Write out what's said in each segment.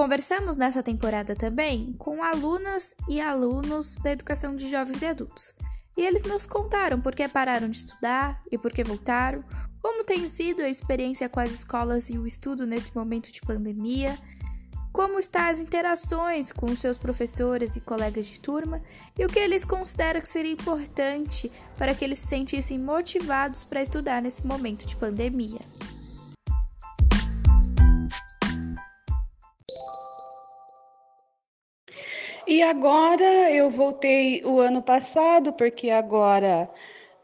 Conversamos nessa temporada também com alunas e alunos da educação de jovens e adultos. E eles nos contaram por que pararam de estudar e por que voltaram, como tem sido a experiência com as escolas e o estudo nesse momento de pandemia, como estão as interações com seus professores e colegas de turma e o que eles consideram que seria importante para que eles se sentissem motivados para estudar nesse momento de pandemia. E agora eu voltei o ano passado, porque agora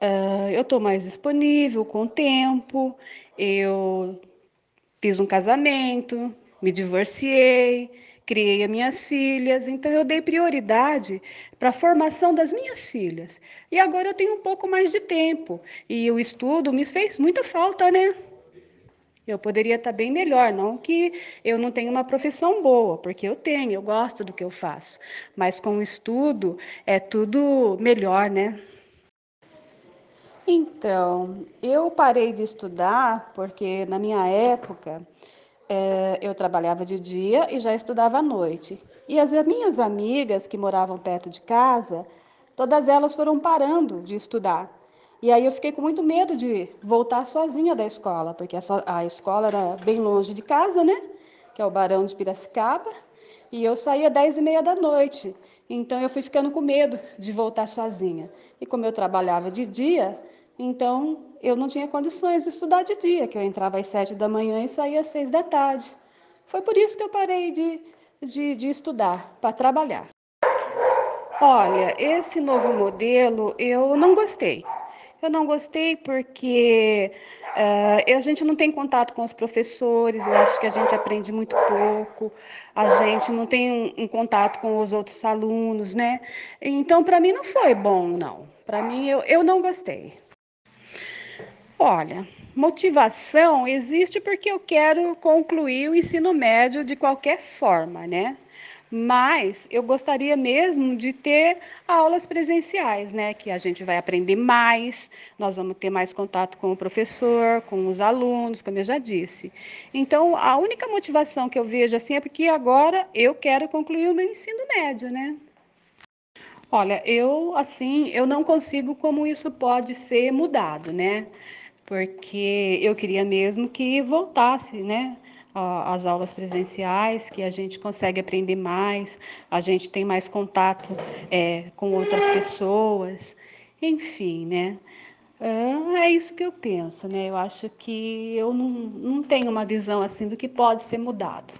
uh, eu estou mais disponível com tempo, eu fiz um casamento, me divorciei, criei as minhas filhas, então eu dei prioridade para a formação das minhas filhas. E agora eu tenho um pouco mais de tempo e o estudo me fez muita falta, né? Eu poderia estar bem melhor, não que eu não tenha uma profissão boa, porque eu tenho, eu gosto do que eu faço. Mas com o estudo é tudo melhor, né? Então, eu parei de estudar porque na minha época é, eu trabalhava de dia e já estudava à noite. E as minhas amigas que moravam perto de casa, todas elas foram parando de estudar. E aí eu fiquei com muito medo de voltar sozinha da escola, porque a escola era bem longe de casa, né? Que é o Barão de Piracicaba. E eu saía dez e meia da noite. Então eu fui ficando com medo de voltar sozinha. E como eu trabalhava de dia, então eu não tinha condições de estudar de dia, que eu entrava às sete da manhã e saía às seis da tarde. Foi por isso que eu parei de, de, de estudar, para trabalhar. Olha, esse novo modelo eu não gostei. Eu não gostei porque uh, a gente não tem contato com os professores, eu acho que a gente aprende muito pouco, a gente não tem um, um contato com os outros alunos, né? Então, para mim não foi bom, não. Para mim, eu, eu não gostei. Olha, motivação existe porque eu quero concluir o ensino médio de qualquer forma, né? Mas eu gostaria mesmo de ter aulas presenciais, né? Que a gente vai aprender mais, nós vamos ter mais contato com o professor, com os alunos, como eu já disse. Então, a única motivação que eu vejo assim é porque agora eu quero concluir o meu ensino médio, né? Olha, eu assim, eu não consigo como isso pode ser mudado, né? Porque eu queria mesmo que voltasse, né? As aulas presenciais, que a gente consegue aprender mais, a gente tem mais contato é, com outras pessoas, enfim, né? É isso que eu penso, né? Eu acho que eu não, não tenho uma visão assim do que pode ser mudado.